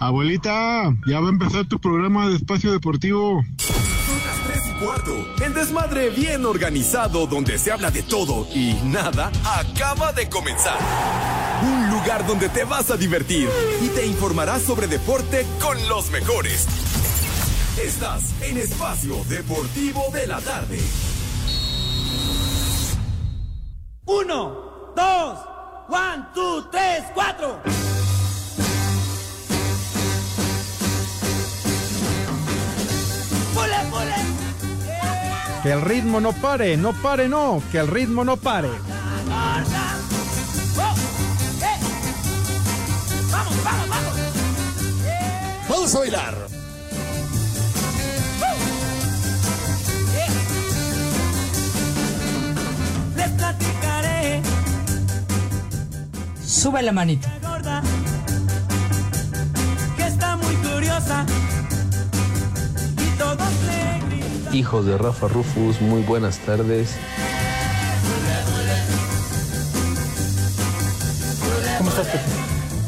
Abuelita, ya va a empezar tu programa de espacio deportivo. Son las 3 y cuarto. El desmadre bien organizado donde se habla de todo y nada acaba de comenzar. Un lugar donde te vas a divertir y te informarás sobre deporte con los mejores. Estás en Espacio Deportivo de la Tarde. Uno, dos, one, two, tres, cuatro. Que el ritmo no pare, no pare, no, que el ritmo no pare. ¡Vamos, vamos, vamos! Vamos a bailar. Les platicaré, Sube la gorda, que está muy curiosa. Y todos le. Hijos de Rafa Rufus, muy buenas tardes. ¿Cómo estás, Pepe?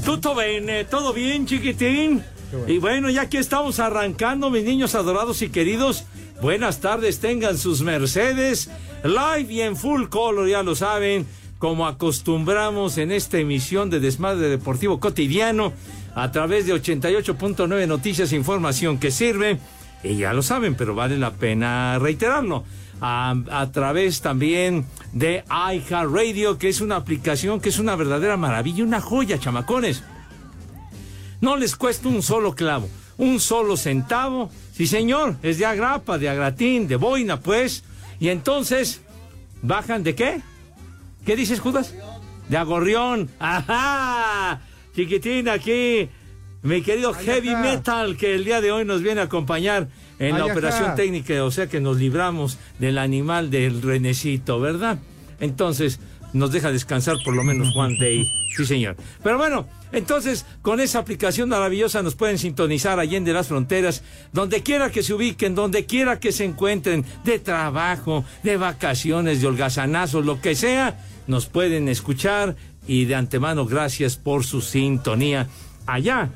Tutto bene, todo bien, chiquitín. Y bueno, ya que estamos arrancando, mis niños adorados y queridos, buenas tardes, tengan sus Mercedes, live y en full color, ya lo saben, como acostumbramos en esta emisión de Desmadre Deportivo Cotidiano, a través de 88.9 Noticias e Información que sirve, y ya lo saben, pero vale la pena reiterarlo. A, través también de iHeartRadio, que es una aplicación que es una verdadera maravilla, una joya, chamacones. No les cuesta un solo clavo, un solo centavo. Sí, señor, es de agrapa, de agratín, de boina, pues. Y entonces, ¿bajan de qué? ¿Qué dices, Judas? De agorrión. ¡Ajá! Chiquitín, aquí, mi querido Heavy. Metal, que el día de hoy nos viene a acompañar en la operación técnica, o sea que nos libramos del animal del renecito, ¿verdad? Entonces, nos deja descansar por lo menos Juan Day. Sí, señor. Pero bueno, entonces, con esa aplicación maravillosa nos pueden sintonizar allende las fronteras, donde quiera que se ubiquen, donde quiera que se encuentren, de trabajo, de vacaciones, de holgazanazos, lo que sea, nos pueden escuchar y de antemano gracias por su sintonía. Allá,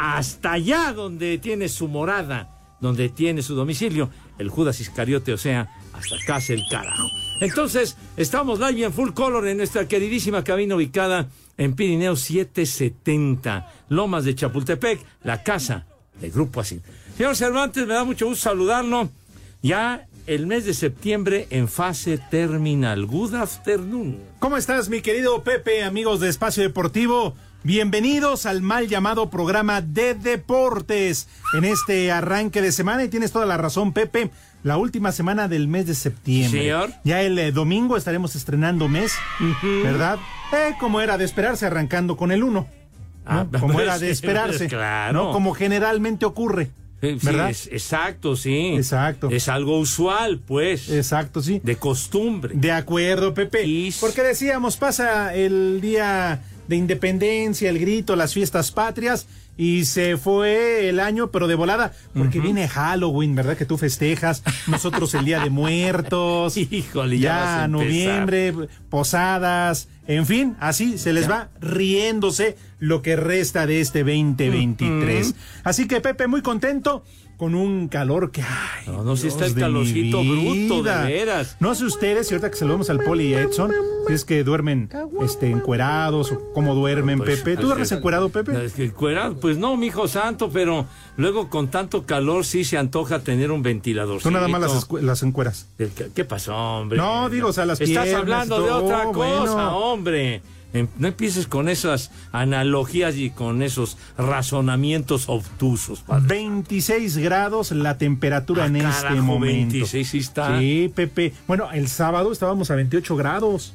hasta allá donde tiene su morada, donde tiene su domicilio, el Judas Iscariote, o sea, hasta casa el carajo. Entonces, estamos live en full color en nuestra queridísima cabina ubicada en Pirineo 770, Lomas de Chapultepec, la casa del Grupo Así. Señor Cervantes, me da mucho gusto saludarlo. Ya el mes de septiembre en fase terminal. Good afternoon. ¿Cómo estás, mi querido Pepe, amigos de Espacio Deportivo? Bienvenidos al mal llamado programa de deportes en este arranque de semana y tienes toda la razón, Pepe. La última semana del mes de septiembre. Señor. Ya el eh, domingo estaremos estrenando mes, ¿verdad? Eh, como era de esperarse, arrancando con el 1. Ah, como era pues, de esperarse. claro. ¿no? Como generalmente ocurre. Sí, ¿Verdad? es- exacto, sí. Exacto. Es algo usual, pues. Exacto, sí. De costumbre. De acuerdo, Pepe. Y- Porque decíamos, pasa el día de independencia, el grito, las fiestas patrias, y se fue el año, pero de volada, porque viene Halloween, ¿verdad? Que tú festejas, nosotros el Día de Muertos, Híjole, ya ya noviembre, posadas, en fin, así se les va riéndose lo que resta de este 2023. Así que Pepe, muy contento. Con un calor que. Ay, No, no, sí está el calorcito bruto, de veras. No sé ustedes, si ahorita que saludamos al Poli y a Edson, si es que duermen este, encuerados o cómo duermen, Pues, Pepe. ¿Tú duermes encuerado, Pepe? es que encuerado, pues no, mi hijo santo, pero luego con tanto calor sí se antoja tener un ventilador. Tú nada más las, las encueras. ¿Qué, qué pasó, hombre? No, digo, o sea, las Estás hablando y de otra cosa, bueno. hombre. Em- No empieces con esas analogías y con esos razonamientos obtusos, padre. 26 grados la temperatura Ah, en este momento. 26 sí está. Sí, Pepe. Bueno, el sábado estábamos a 28 grados.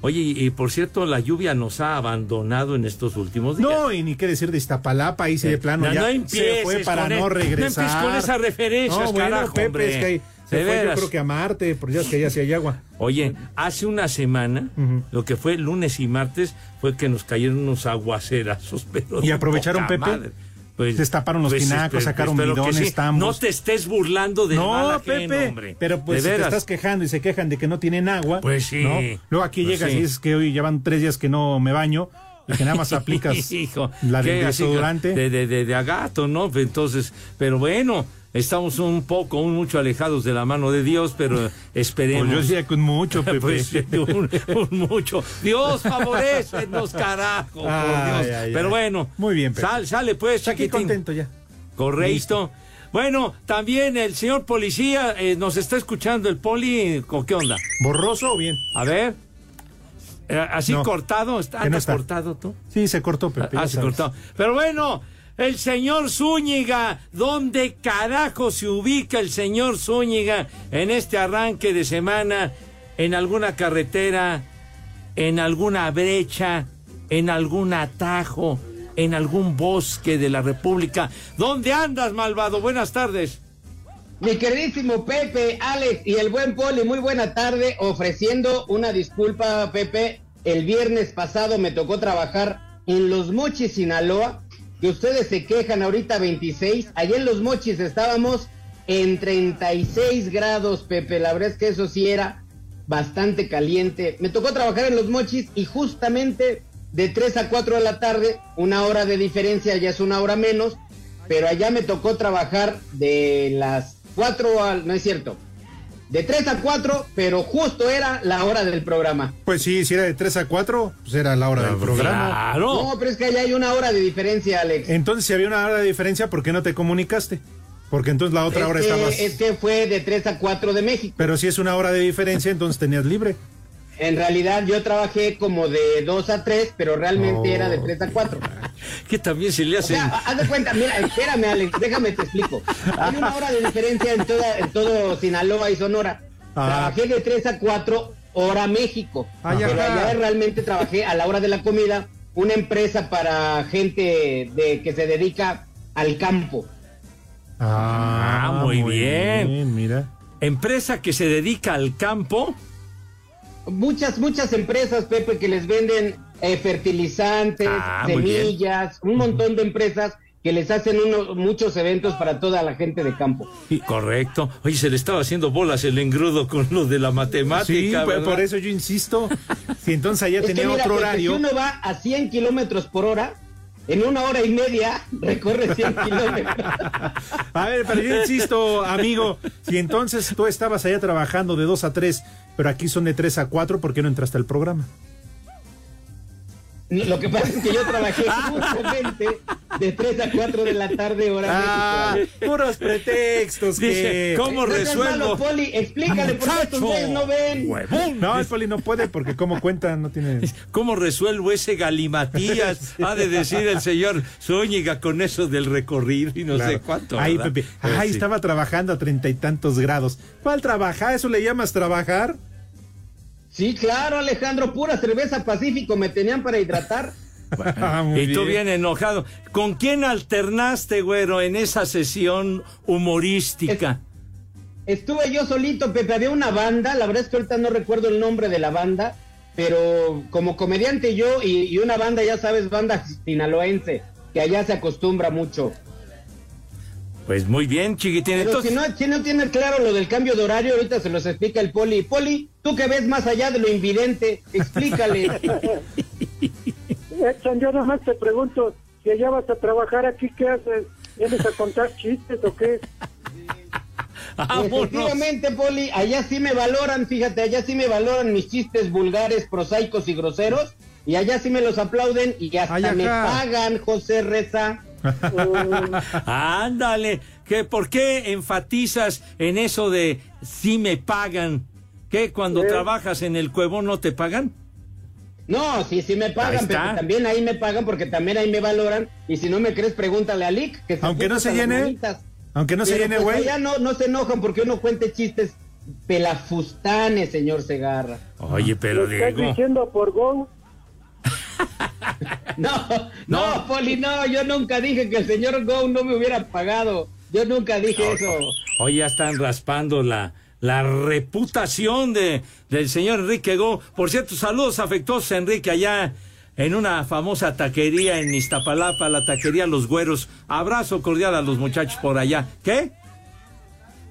Oye, y, por cierto, la lluvia nos ha abandonado en estos últimos días. No, y ni qué decir de Iztapalapa, ahí sí de plano No, ya no se fue para no regresar. no empieces con esas referencias, No, bueno, carajo, Pepe, hombre. es que ahí se De fue yo creo que a Marte, porque ya es que allá sí hay agua. Oye, hace una semana, Ujú. lo que fue lunes y martes, fue que nos cayeron unos aguacerazos. Pero ¿Y de aprovecharon, Pepe? madre. Pues, Destaparon los tinacos, sacaron bidones, sí. No te estés burlando mal No, ajeno, Pepe, hombre. pero pues De si te estás quejando y se quejan de que no tienen agua. Pues sí. ¿no? Luego aquí Pues llegas sí. y dices que hoy llevan tres días que no me baño Y que nada más aplicas Hijo, la del desodorante. De, de, de, de agato, ¿no? Entonces, pero bueno, estamos un poco, un mucho alejados de la mano de Dios, pero esperemos. Pues yo decía con mucho, Pepe. Pues, un, un mucho. Dios favorecenos, carajo. por Dios. Pero bueno. Muy bien, Pepe. Sal, sale pues, Aquí contento ya. Correcto. Bueno, también el señor policía eh, nos está escuchando el poli. ¿con ¿Qué onda? ¿Borroso o bien? A ver. Eh, así No, cortado. ¿Está, que no ¿Andas está. cortado tú? Sí, se cortó, Pepe. Ah, se cortó. Pero bueno, el señor Zúñiga, ¿dónde carajo se ubica el señor Zúñiga en este arranque de semana? ¿En alguna carretera? ¿En alguna brecha? ¿En algún atajo? ¿En algún bosque de la República? ¿Dónde andas, malvado? Buenas tardes. Mi queridísimo Pepe, Alex y el buen Poli, muy buena tarde, ofreciendo una disculpa, Pepe. El viernes pasado me tocó trabajar en Los Mochis, Sinaloa, que ustedes se quejan ahorita 26. Allí en Los Mochis estábamos en 36 grados, Pepe. La verdad es que eso sí era bastante caliente. Me tocó trabajar en Los Mochis y justamente de 3 a 4 de la tarde, una hora de diferencia, ya es una hora menos, pero allá me tocó trabajar de las 4 al... No es cierto. De 3 a 4, pero justo era la hora del programa. Pues sí, si era de 3 a 4, pues era la hora del programa. Claro. No, pero es que allá hay una hora de diferencia, Alex. Entonces, si había una hora de diferencia, ¿por qué no te comunicaste? Porque entonces la otra es, hora que, estabas... es que fue de 3 a 4 de México. Pero si es una hora de diferencia, entonces tenías libre. En realidad yo trabajé como de 2 a 3, pero realmente Oh. era de 3 a 4. Que también se le O hace. sea, haz de cuenta, mira, espérame, Alex, déjame te explico. Hay una hora de diferencia en, toda, en todo Sinaloa y Sonora. Ah. Trabajé de 3 a 4, hora México. Ay, pero allá realmente trabajé a la hora de la comida, una empresa para gente de que se dedica al campo. Ah, muy bien. Mira. Empresa que se dedica al campo. Muchas, muchas empresas, Pepe, que les venden eh, fertilizantes, Ah, semillas, un montón de empresas que les hacen unos, muchos eventos para toda la gente de campo. Correcto. Oye, se le estaba haciendo bolas el engrudo con lo de la matemática. Sí, pues, por eso yo insisto. Si entonces allá Es que tenía mira, otro Pepe, horario. Si uno va a 100 kilómetros por hora, en una hora y media recorre 100 kilómetros. A ver, pero yo insisto, amigo, si entonces tú estabas allá trabajando de 2 a 3, pero aquí son de 3 a 4, ¿por qué no entraste al programa? Lo que pasa es que yo trabajé justamente de 3 a 4 de la tarde, hora Ah, México. puros pretextos Dice, que... ¿cómo No seas malo, resuelvo? Poli, explícale por qué güeyes no ven. Huevón. No, el Poli no puede porque como cuenta no tiene... ¿Cómo resuelvo ese galimatías? Ha de decir el señor Zúñiga con eso del recorrido y no sé cuánto. Ay, ¿verdad? Pepe. Ay, sí. estaba trabajando a treinta y tantos grados. ¿Cuál trabajar? ¿Eso le llamas trabajar? Sí, claro, Alejandro, pura cerveza Pacífico me tenían para hidratar. Ah, Y tú bien enojado. ¿Con quién alternaste, güero, en esa sesión humorística? Estuve yo solito, Pepe, había una banda, la verdad es que ahorita no recuerdo el nombre de la banda, pero como comediante yo y, y una banda, ya sabes, banda sinaloense, que allá se acostumbra mucho. Pues muy bien, chiquitín. Pero Entonces, si no, si no tiene claro lo del cambio de horario, ahorita se los explica el Poli. Poli, tú que ves más allá de lo invidente, explícale. Edson, yo nomás te pregunto, si allá vas a trabajar aquí, ¿qué haces? ¿Vienes a contar chistes o qué? Efectivamente, Poli, allá sí me valoran, fíjate, allá sí me valoran mis chistes vulgares, prosaicos y groseros, y allá sí me los aplauden y hasta Ay, me pagan, José Reza. Ándale, que ¿por qué enfatizas en eso de si me pagan? ¿Qué cuando trabajas en el cuevo no te pagan? No, sí, sí me pagan, pero también ahí me pagan porque también ahí me valoran, y si no me crees, pregúntale a Lick, que se Aunque no se llene. Aunque no se Pero, llene, pues, güey. allá no, no se enojan porque uno cuente chistes pelafustanes, señor Segarra. Oye, pero ¿Lo estás diciendo por Go? No, no, Poli, no, yo nunca dije que el señor Go no me hubiera pagado. Yo nunca dije eso. Hoy ya están raspando la, la reputación de, del señor Enrique Go. Por cierto, saludos afectuosos Enrique allá en una famosa taquería en Iztapalapa, la taquería Los Güeros. Abrazo cordial a los muchachos por allá. ¿Qué?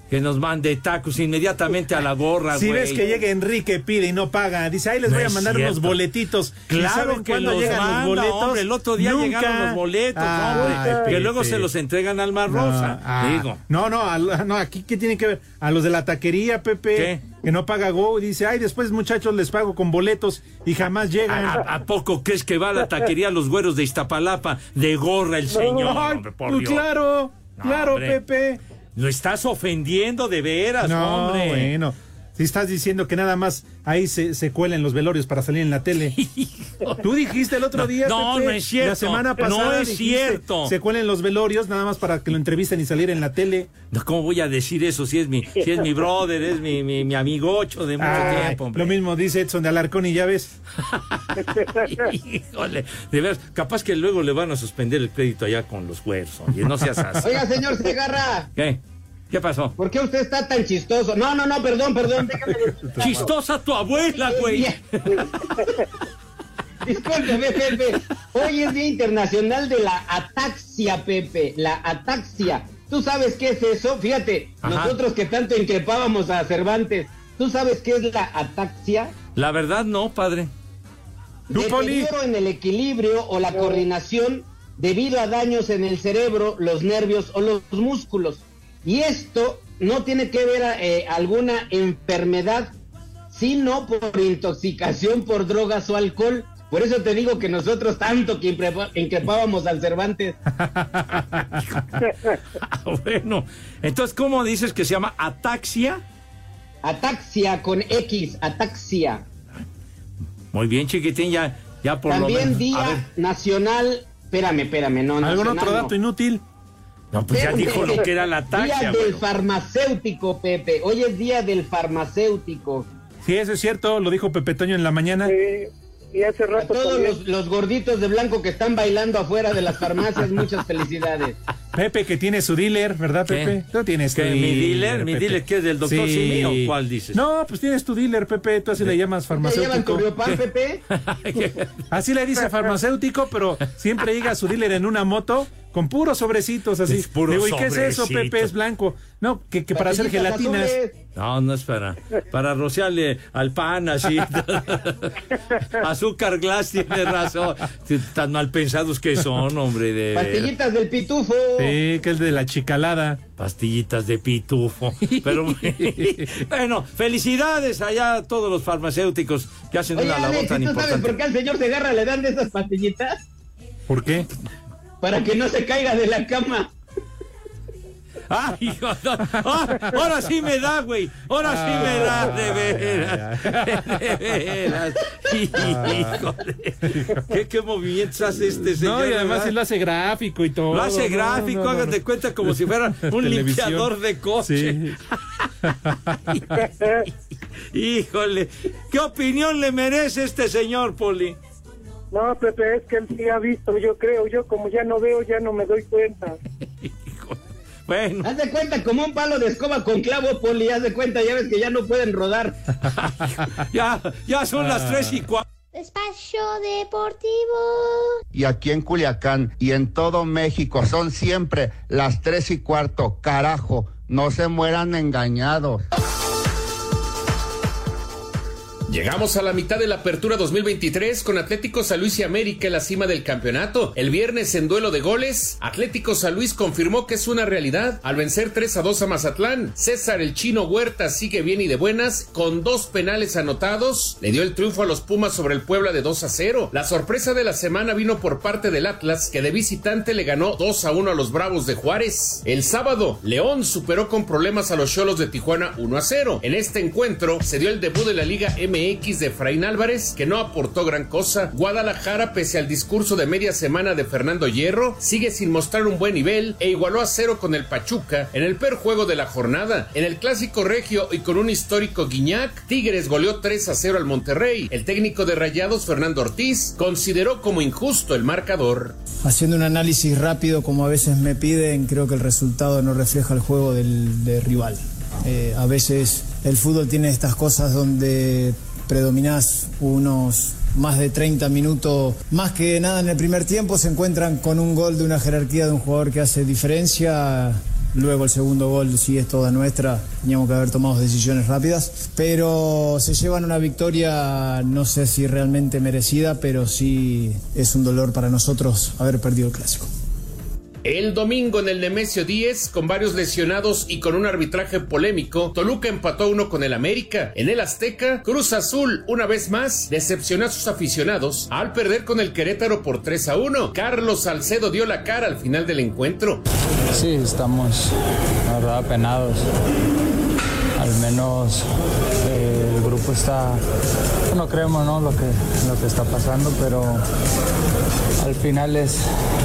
Que nos mande tacos inmediatamente a la gorra, Si ves que llega Enrique, pide y no paga, dice, ahí les No voy a mandar unos boletitos. ¿Y Claro que cuándo los llegan manda, los boletos? hombre, el otro día Nunca. llegaron los boletos, hombre, que luego se los entregan al Mar Rosa, ah, digo. No, no, al- no, aquí qué tiene que ver a los de la taquería, Pepe, ¿Qué? que no paga Go, y dice, ay, después muchachos les pago con boletos y jamás llegan. ¿A, a- a poco crees que va a la taquería los güeros de Iztapalapa de gorra el señor? Ay, hombre, por pues Dios. claro, No, claro, hombre. Pepe. Lo estás ofendiendo de veras, No, hombre. bueno. Si estás diciendo que nada más ahí se, se cuelan los velorios para salir en la tele. Tú dijiste el otro día. No, Pepe, no es cierto. La semana No pasada. es dijiste, cierto. Se cuelen los velorios nada más para que lo entrevisten y salir en la tele. No, ¿Cómo voy a decir eso si es mi, si es mi brother, es mi, mi, mi amigocho de mucho Ay, tiempo, hombre? lo mismo dice Edson de Alarcón y ya ves. Híjole, de veras, capaz que luego le van a suspender el crédito allá con los güeros, oye, no seas así. Oiga, señor Segarra, ¿Qué? ¿Qué pasó? ¿por qué usted está tan chistoso? No, no, no, perdón, perdón, déjame. Chistosa tu abuela, güey. Discúlpeme, Pepe. Hoy es Día Internacional de la Ataxia, Pepe. La ataxia. ¿Tú sabes qué es eso? Fíjate, Ajá. nosotros que tanto increpábamos a Cervantes, ¿tú sabes qué es la ataxia? La verdad no, padre. Deterioro en el equilibrio o la coordinación debido a daños en el cerebro, los nervios o los músculos. Y esto no tiene que ver eh, alguna enfermedad, sino por intoxicación por drogas o alcohol. Por eso te digo que nosotros tanto que increpábamos al Cervantes. Ah, bueno, entonces, ¿cómo dices que se llama ataxia? Ataxia con X, ataxia. Muy bien, chiquitín, ya, ya por lo También menos. A Día Nacional, espérame, espérame, no, ¿Algún nacional otro no. dato inútil? No, pues ya dijo lo que era la ataxia, Día del bueno. farmacéutico, Pepe. Hoy es día del farmacéutico. Sí, eso es cierto, lo dijo Pepe Toño en la mañana. Eh, y hace A rato todos también. los, los gorditos de blanco que están bailando afuera de las farmacias, muchas felicidades. Pepe que tiene su dealer, ¿verdad, ¿Qué? Pepe? Tú tienes tu ¿Qué, mi dealer? ¿Mi Pepe. dealer qué es, del doctor Simi o cuál dices? No, pues tienes tu dealer, Pepe, tú así le llamas ¿Te llevan tu farmacéutico. Pepe? Así le dice farmacéutico, pero siempre llega su dealer en una moto con puros sobrecitos así. Es puro Digo, ¿y qué es eso. Pepe? Es blanco. No, que, que para hacer gelatinas. azules. No, no es para, para rociarle al pan así. Azúcar glass tiene razón. Tan mal pensados que son, hombre. De Pastillitas del pitufo. Sí, que es de la chicalada. pastillitas de pitufo. Pero bueno, felicidades allá a todos los farmacéuticos que hacen Oye, una labor Alex, tan ¿y ¿tú sabes por importante. qué al señor Segarra le dan de esas pastillitas? ¿Por qué? Para que no se caiga de la cama. ¡Ay, hijo! no. Ah, ahora sí me da, güey. Ahora sí me da, de veras. De veras. Híjole. ¿Qué, qué movimientos hace este señor? No, y además verdad? él lo hace gráfico y todo. Lo hace gráfico, no, no, hagan no. de cuenta como si fuera un Televisión. limpiador de coche. Sí. Híjole, ¿qué opinión le merece este señor, Poli? No, Pepe, es que él sí ha visto, yo creo. Yo como ya no veo, ya no me doy cuenta. Bueno, Haz de cuenta como un palo de escoba con clavo, Poli. Haz de cuenta, ya ves que ya no pueden rodar. ya, ya son las tres y cuatro. Espacio Deportivo. y aquí en Culiacán y en todo México son siempre las tres y cuarto. Carajo, no se mueran engañados. Llegamos a la mitad de la apertura 2023 con Atlético San Luis y América en la cima del campeonato. El viernes en duelo de goles, Atlético San Luis confirmó que es una realidad al vencer 3 a 2 a Mazatlán. César el Chino Huerta sigue bien y de buenas con dos penales anotados. Le dio el triunfo a los Pumas sobre el Puebla de 2 a 0. La sorpresa de la semana vino por parte del Atlas que de visitante le ganó 2 a 1 a los Bravos de Juárez. El sábado, León superó con problemas a los Cholos de Tijuana 1 a 0. En este encuentro se dio el debut de la Liga MX de Efraín Álvarez, que no aportó gran cosa. Guadalajara, pese al discurso de media semana de Fernando Hierro, sigue sin mostrar un buen nivel e igualó a cero con el Pachuca en el peor juego de la jornada. En el clásico regio y con un histórico Guiñac, Tigres goleó 3 a 0 al Monterrey. El técnico de Rayados, Fernando Ortiz, consideró como injusto el marcador. Haciendo un análisis rápido como a veces me piden, creo que el resultado no refleja el juego del, del rival. Eh, a veces el fútbol tiene estas cosas donde predominás unos más de 30 minutos, más que nada en el primer tiempo, se encuentran con un gol de una jerarquía de un jugador que hace diferencia Luego el segundo gol sí es toda nuestra, teníamos que haber tomado decisiones rápidas, pero se llevan una victoria, no sé si realmente merecida, pero sí es un dolor para nosotros haber perdido el clásico. El domingo en el Nemesio 10, con varios lesionados y con un arbitraje polémico, Toluca empató uno con el América. En el Azteca, Cruz Azul, una vez más, decepcionó a sus aficionados al perder con el Querétaro por 3 a 1. Carlos Salcedo dio la cara al final del encuentro. Sí, estamos, la verdad. Al menos eh, el grupo está, no creemos ¿no? Lo, que, lo que está pasando, pero al final es,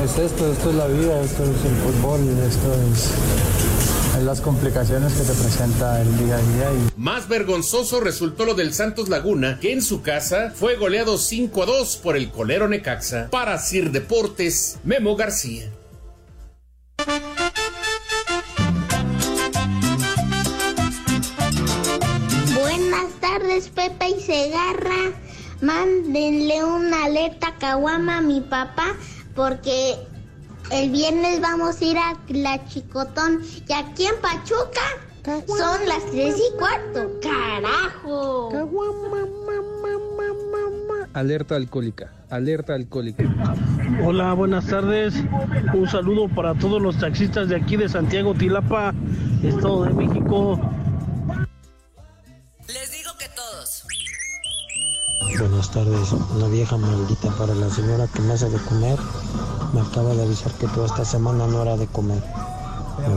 es esto, esto es la vida, esto es el fútbol, esto es, las complicaciones que te presenta el día a día. Y... Más vergonzoso resultó lo del Santos Laguna, que en su casa fue goleado 5 a 2 por el colero Necaxa. Para Sir Deportes, Memo García. Tardes, Pepe y Segarra. Mándenle una alerta caguama a mi papá porque el viernes vamos a ir a la Chicotón y aquí en Pachuca son las tres y cuarto. ¡Carajo! Alerta alcohólica, alerta alcohólica. Hola, buenas tardes. Un saludo para todos los taxistas de aquí de Santiago Tilapa, Estado de México. Buenas tardes, una vieja maldita para la señora que me hace de comer. Me acaba de avisar que toda esta semana no era de comer.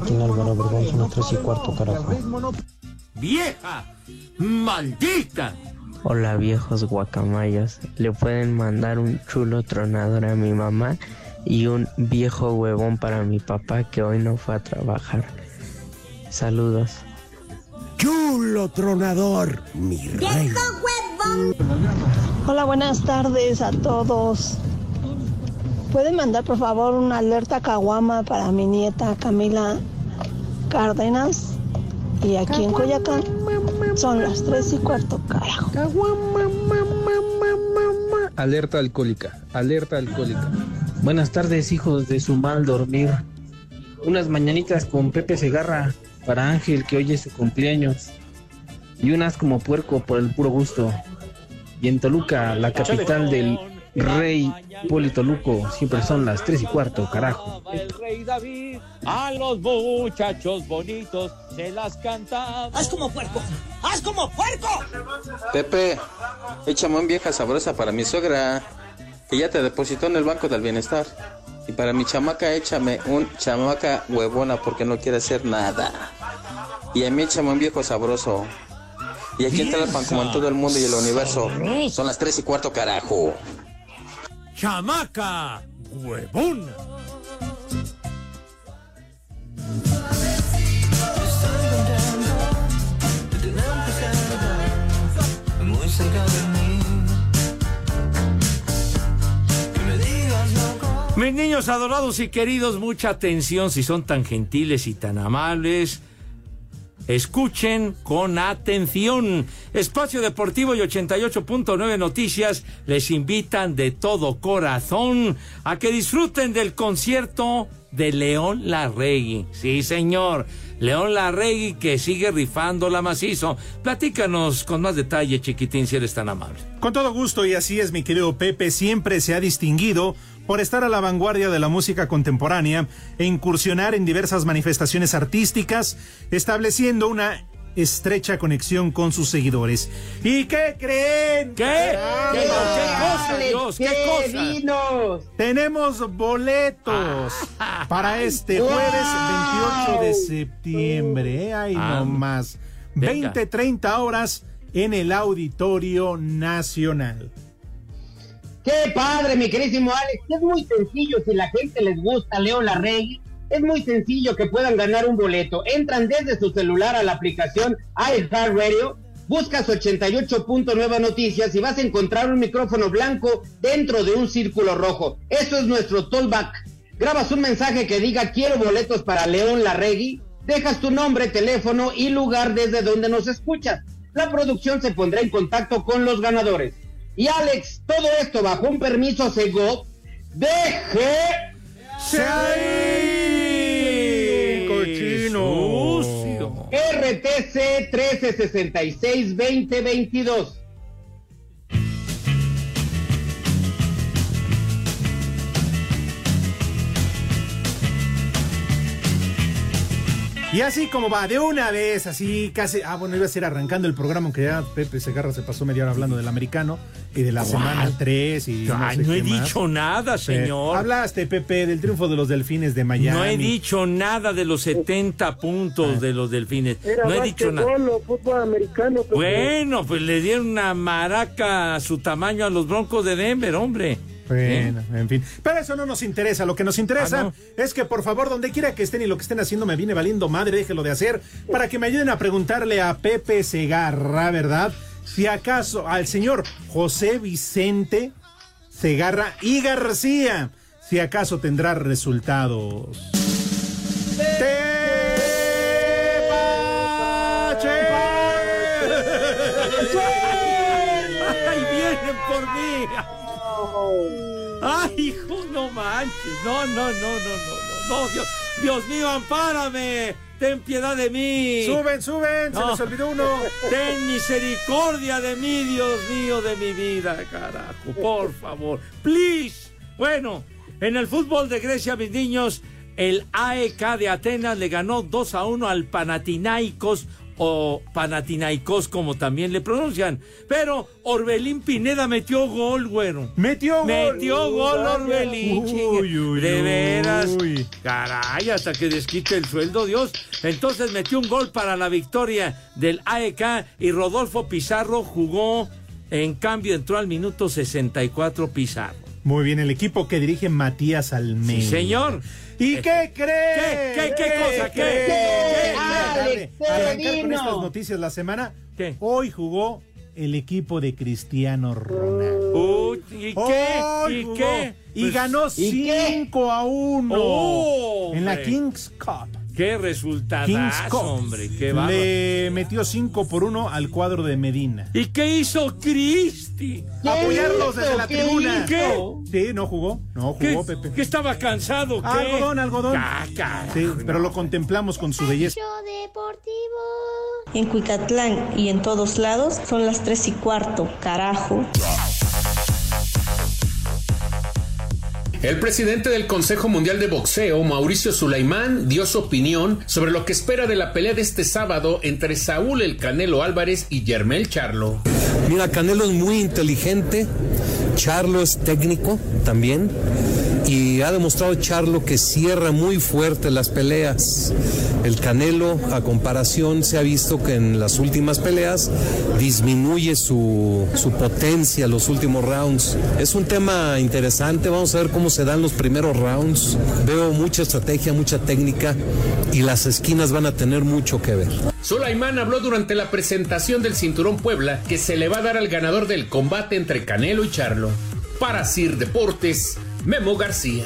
Aquí en Álvaro Obregón son las tres y cuarto, carajo. ¡Vieja! ¡Maldita! Hola viejos guacamayos, le pueden mandar un chulo tronador a mi mamá y un viejo huevón para mi papá que hoy no fue a trabajar. Saludos. Chulo tronador, mi rey. Hola, buenas tardes a todos. ¿Pueden mandar por favor una alerta caguama para mi nieta Camila Cárdenas? Y aquí en Coyacán son las tres y cuarto, carajo. Alerta alcohólica, alerta alcohólica. Buenas tardes, hijos de su mal dormir. Unas mañanitas con Pepe Segarra para Ángel, que hoy es su cumpleaños. Y unas como puerco por el puro gusto. Y en Toluca, la capital del rey Polito Luco, siempre son las tres y cuarto, carajo. El rey David a los muchachos bonitos se las cantaba. ¡Haz como puerco! ¡Haz como puerco! Pepe, échame un vieja sabrosa para mi suegra, que ya te depositó en el Banco del Bienestar. Y para mi chamaca, échame un chamaca huevona porque no quiere hacer nada. Y a mí échame un viejo sabroso. Y aquí en Tlalpan, como en todo el mundo y el universo, son las tres y cuarto, carajo. ¡Chamaca! Loco. Mis niños adorados y queridos, mucha atención si son tan gentiles y tan amables. Escuchen con atención. Espacio Deportivo y 88.9 Noticias les invitan de todo corazón a que disfruten del concierto de León Larregui. Sí, señor. León Larregui que sigue rifando la macizo. Platícanos con más detalle, chiquitín, si eres tan amable. Con todo gusto, y así es, mi querido Pepe, siempre se ha distinguido por estar a la vanguardia de la música contemporánea e incursionar en diversas manifestaciones artísticas, estableciendo una estrecha conexión con sus seguidores. ¿Y qué creen? ¿Qué? ¿Qué, ¿Qué cosa, Dios? ¿Qué cosa? vinos! Tenemos boletos para este ¡Wow! jueves 28 de septiembre. ¿eh? Ay, Ah, no más. venga. 20-30 horas en el Auditorio Nacional. ¡Qué padre, mi querísimo Alex! Es muy sencillo, si la gente les gusta Leo Larregui, es muy sencillo que puedan ganar un boleto. Entran desde su celular a la aplicación iHeartRadio, buscas 88.9 noticias y vas a encontrar un micrófono blanco dentro de un círculo rojo. Eso es nuestro tollback. Grabas un mensaje que diga quiero boletos para León Larregui, dejas tu nombre, teléfono y lugar desde donde nos escuchas. La producción se pondrá en contacto con los ganadores. Y Alex, todo esto bajo un permiso Segov de. ¡Sí! Cochino. Sucio. RTC 1366-2022. Y así como va, de una vez, así casi. Ah, bueno, iba a ser arrancando el programa, aunque ya Pepe Segarra se pasó media hora hablando del americano y de la ¿Cuál? semana 3 y. Ay, sé no qué he más. dicho nada, Eh, señor. hablaste, Pepe, del triunfo de los delfines de Miami. No he dicho nada de los 70 puntos de los delfines. Era No he dicho nada. fútbol americano. Pepe. Bueno, pues le dieron una maraca a su tamaño a los Broncos de Denver, hombre. Bueno, en fin. Pero eso no nos interesa. Lo que nos interesa Ah, no. es que, por favor, donde quiera que estén y lo que estén haciendo me viene valiendo madre, déjelo de hacer, para que me ayuden a preguntarle a Pepe Segarra, ¿verdad? Si acaso al señor José Vicente Segarra y García, si acaso tendrá resultados. ¡Ay, vienen por mí! ¡Ay, hijo, no manches! No, no, no, no, no, no, no, Dios, Dios mío, ampárame. Ten piedad de mí. Suben, suben, se les olvidó uno. Ten misericordia de mí, Dios mío, de mi vida, carajo, por favor. Please. Bueno, en el fútbol de Grecia, mis niños, el AEK de Atenas le ganó 2 a 1 al Panathinaikos o Panathinaikos como también le pronuncian. Pero Orbelín Pineda metió gol, güero. Metió gol. Metió gol Vaya. Orbelín. Uy, uy, de veras. uy. Caray, hasta que desquite el sueldo, Dios. Entonces metió un gol para la victoria del AEK y Rodolfo Pizarro jugó. En cambio, entró al minuto 64 Pizarro. Muy bien, el equipo que dirige Matías Almeida. Sí, señor. ¿Y qué cree? ¿Qué, qué, qué cosa? ¿Qué? ¿Qué? ¿Qué? Arrancar con estas noticias la semana. ¿Qué? Hoy jugó el equipo de Cristiano Ronaldo. Uy, ¿Y qué? Hoy ¿Y jugó. qué? Y Pues, ganó ¿y qué? 5 a 1 Oh, en la. Kings Cup. Qué Cup. hombre. Qué bárbaro. Le metió 5 por 1 al cuadro de Medina. ¿Y qué hizo Cristi? Apoyarlos hizo? desde la ¿Qué tribuna. hizo? Sí, no jugó. No ¿Qué, jugó, Pepe. ¿Que estaba cansado? ¿Qué? Algodón, algodón. Ah, carajo, Sí, no. pero lo contemplamos con su belleza. Deportivo. En Cuicatlán y en todos lados son las tres y cuarto, carajo. El presidente del Consejo Mundial de Boxeo, Mauricio Sulaimán, dio su opinión sobre lo que espera de la pelea de este sábado entre Saúl El Canelo Álvarez y Yermel Charlo. Mira, Canelo es muy inteligente, Charlo es técnico también y ha demostrado Charlo que cierra muy fuerte las peleas. El Canelo, a comparación, se ha visto que en las últimas peleas disminuye su, su potencia los últimos rounds. Es un tema interesante, vamos a ver cómo se dan los primeros rounds. Veo mucha estrategia, mucha técnica y las esquinas van a tener mucho que ver. Sulaimán habló durante la presentación del Cinturón Puebla que se le va a dar al ganador del combate entre Canelo y Charlo. Para Sir Deportes, Memo García.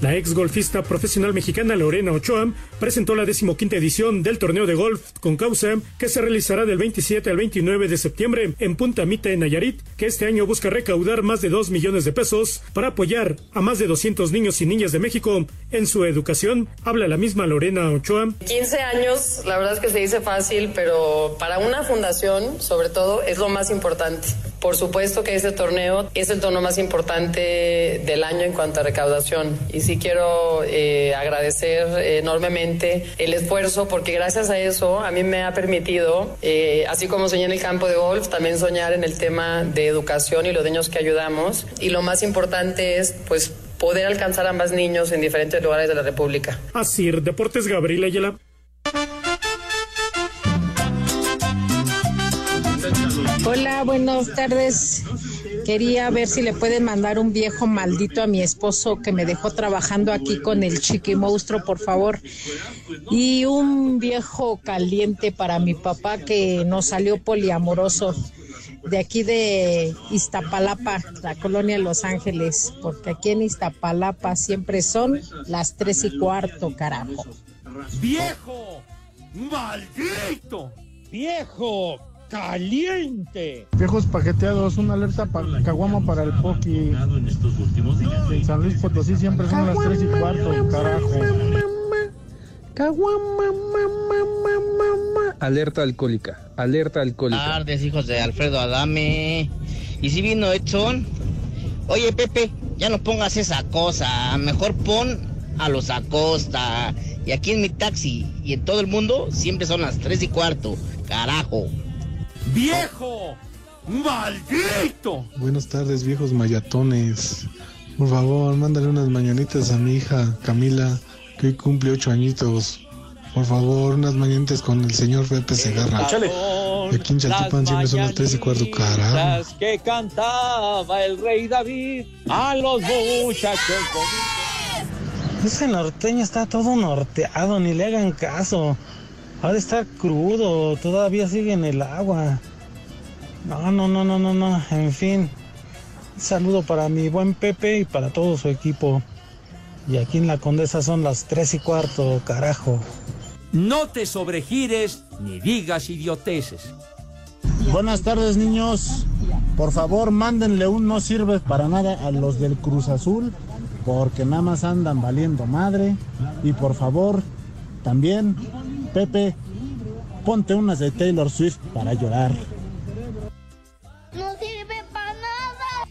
La ex golfista profesional mexicana Lorena Ochoa presentó la decimoquinta edición del torneo de golf con causa que se realizará del 27 al 29 de septiembre en Punta Mita, en Nayarit, que este año busca recaudar más de 2 millones de pesos para apoyar a más de 200 niños y niñas de México en su educación. Habla la misma Lorena Ochoa. 15 años, la verdad es que se dice fácil, pero para una fundación, sobre todo, es lo más importante. Por supuesto que este torneo es el torneo más importante del año en cuanto a recaudación. Y sí quiero eh, agradecer enormemente el esfuerzo, porque gracias a eso a mí me ha permitido, eh, así como soñé en el campo de golf, también soñar en el tema de educación y los niños que ayudamos. Y lo más importante es, pues, poder alcanzar a más niños en diferentes lugares de la República. Así, Deportes Gabriel Ayala. Hola, buenas tardes. Quería ver si le pueden mandar un viejo maldito a mi esposo que me dejó trabajando aquí con el chiqui monstruo, por favor. Y un viejo caliente para mi papá que nos salió poliamoroso de aquí de Iztapalapa, la colonia Los Ángeles, porque aquí en Iztapalapa siempre son las tres y cuarto, carajo. ¡Viejo! ¡Maldito! ¡Viejo! ¡Caliente! Viejos paqueteados, una alerta para Caguama para el Poki. En San Luis Potosí siempre son las 3 y cuarto, carajo. Alerta alcohólica, alerta alcohólica. Buenas tardes, hijos de Alfredo Adame. ¿Y si vino Edson? Oye, Pepe, ya no pongas esa cosa. Mejor pon a los Acosta. Y aquí en mi taxi y en todo el mundo siempre son las 3 y cuarto. Carajo. ¡Viejo! ¡Maldito! Buenas tardes, viejos mayatones. Por favor, mándale unas mañanitas a mi hija Camila, que hoy cumple ocho añitos. Por favor, unas mañanitas con el señor Pepe Segarra. Y aquí en Chaltipan siempre son las tres y cuarto, carajo. Las que cantaba el rey David a los muchachos. Ese norteño está todo norteado, ni le hagan caso. Ha de estar crudo, todavía sigue en el agua. No, no, no, no, no, no. En fin. Un saludo para mi buen Pepe y para todo su equipo. Y aquí en la Condesa son las tres y cuarto, carajo. No te sobregires ni digas idioteces. Buenas tardes, niños. Por favor, mándenle un no sirve para nada a los del Cruz Azul, porque nada más andan valiendo madre. Y por favor, también, Pepe, ponte unas de Taylor Swift para llorar. No sirve para nada.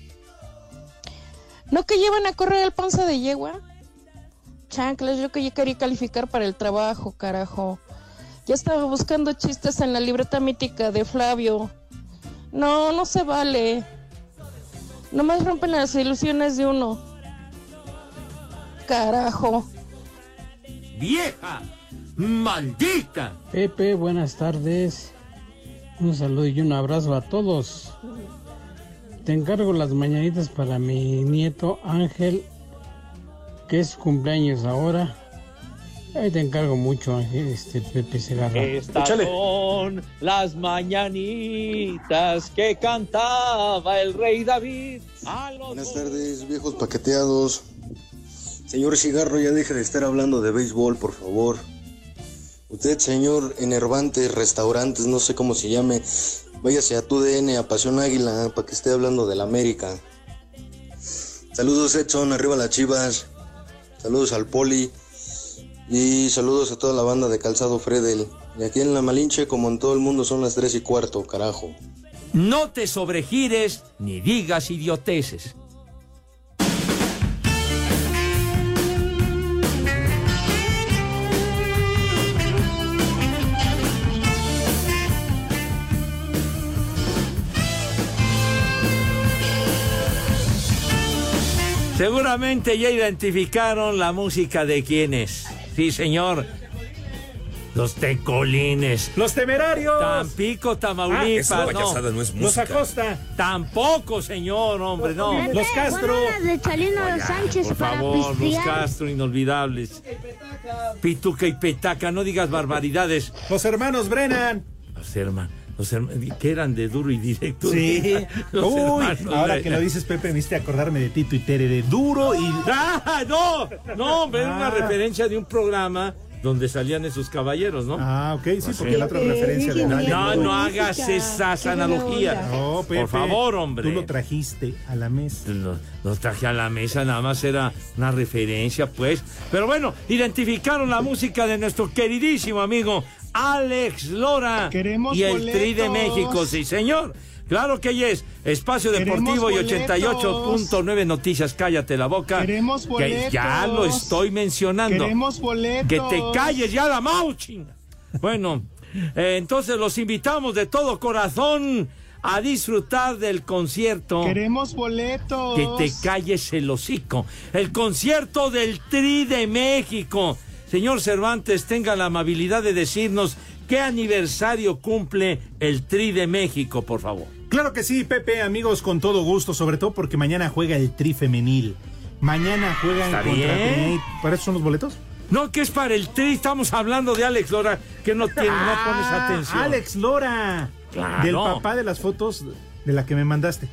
¿No que llevan a correr el panza de yegua? Chanclas, yo que ya quería calificar para el trabajo, carajo. Ya estaba buscando chistes en la libreta mítica de Flavio. No, no se vale. Nomás rompen las ilusiones de uno. Carajo. ¡Vieja! ¡Maldita! Pepe, buenas tardes. Un saludo y un abrazo a todos. Te encargo las mañanitas para mi nieto Ángel, que es cumpleaños ahora. Ahí te encargo mucho, Ángel, este Pepe Segarra. Estas son las mañanitas que cantaba el rey David a los Buenas tardes, viejos paqueteados. Señor Cigarro, ya deje de estar hablando de béisbol, por favor. Usted, señor Enervantes Restaurantes, no sé cómo se llame, váyase a tu DN, a Pasión Águila, para que esté hablando del América. Saludos, Edson, arriba las chivas. Saludos al Poli. Y saludos a toda la banda de Calzado Fredel. Y aquí en La Malinche, como en todo el mundo, son las 3 y cuarto, carajo. No te sobregires ni digas idioteces. Seguramente ya identificaron la música de quiénes. Sí, señor. Los tecolines. Los temerarios. Tampico, Tamaulipas. Ah, no. es Los. Acosta. Tampoco, señor, hombre, no. Los Castro. de Chalino Oiga, Sánchez por para favor, los. Castro inolvidables. Pituca y Petaca, no digas barbaridades. Los hermanos Brennan. Los hermanos, los hermanos, que eran de duro y directo. Sí. Los Uy, hermanos ahora que lo dices, Pepe, me hiciste acordarme de Tito y Tere de duro y. ¡Ah, no! No, hombre, era una Ah. referencia de un programa donde salían esos caballeros, ¿no? Ah, ok, sí, porque la otra referencia de Dale. No, no hagas esas analogías. No, Pepe, Por favor, hombre. Tú lo trajiste a la mesa. Lo, lo traje a la mesa, nada más era una referencia, pues. Pero bueno, identificaron la música de nuestro queridísimo amigo Alex Lora Queremos y el Tri de boletos. México, sí, señor. Claro que ella es Espacio Queremos Deportivo y boletos. 88.9 Noticias, cállate la boca. Queremos Que ya boletos. lo estoy mencionando. Queremos boletos. Que te calles ya la mauching. Bueno, eh, entonces los invitamos de todo corazón a disfrutar del concierto. Queremos boletos. Que te calles el hocico. El concierto del Tri de México. Señor Cervantes, tenga la amabilidad de decirnos qué aniversario cumple el Tri de México, por favor. Claro que sí, Pepe, amigos, con todo gusto, sobre todo porque mañana juega el Tri femenil. Mañana juegan Está contra bien. ¿Para eso son los boletos? No, que es para el Tri, estamos hablando de Alex Lora, que no, tiene, no pones Ah, atención. Alex Lora. Claro. Del papá de las fotos de la que me mandaste.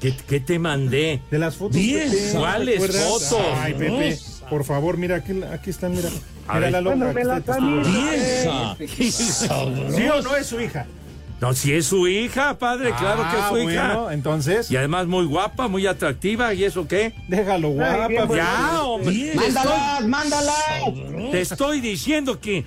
¿Qué, qué te mandé? De las fotos. Diez. Pepe, ¿no ¿Cuáles fotos? Ay, Pepe, por favor, mira, aquí, aquí están, mira. A Mira ver. la loca. Bueno, está cambié. ¿Sí o no es su hija? No, si es su hija, padre, claro que es Ah, su hija. entonces. Y además muy guapa, muy atractiva, ¿y eso qué? Déjalo guapa. ya, pues. hombre. Mándalas, mándalas. Te estoy diciendo que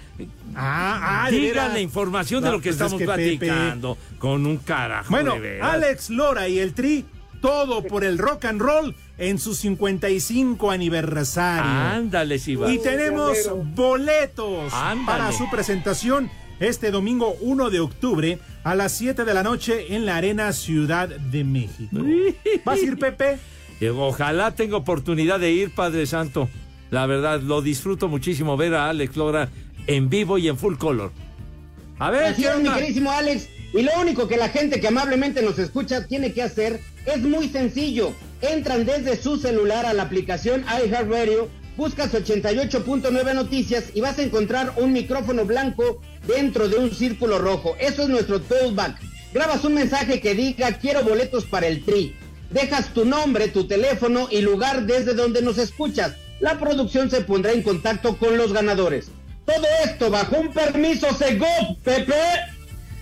Ah, ah, veras. la información de lo que pues es estamos Pepe- platicando con un carajo. Bueno, de. Alex Lora y el Tri, todo por el rock and roll en su 55 aniversario. Ándale, si va. Y tenemos boletos Ándale. para su presentación este domingo 1 de octubre a las 7 de la noche en la Arena Ciudad de México. ¿Vas a ir, Pepe? Eh, Ojalá tenga oportunidad de ir, Padre Santo. La verdad, lo disfruto muchísimo ver a Alex Lora en vivo y en full color. A ver, Así ¿qué es, mi queridísimo Alex. Y lo único que la gente que amablemente nos escucha tiene que hacer es muy sencillo. Entran desde su celular a la aplicación iHeartRadio, buscas 88.9 noticias y vas a encontrar un micrófono blanco dentro de un círculo rojo. Eso es nuestro tollback. Grabas un mensaje que diga quiero boletos para el tri. Dejas tu nombre, tu teléfono y lugar desde donde nos escuchas. La producción se pondrá en contacto con los ganadores. Todo esto bajo un permiso Segov, Pepe.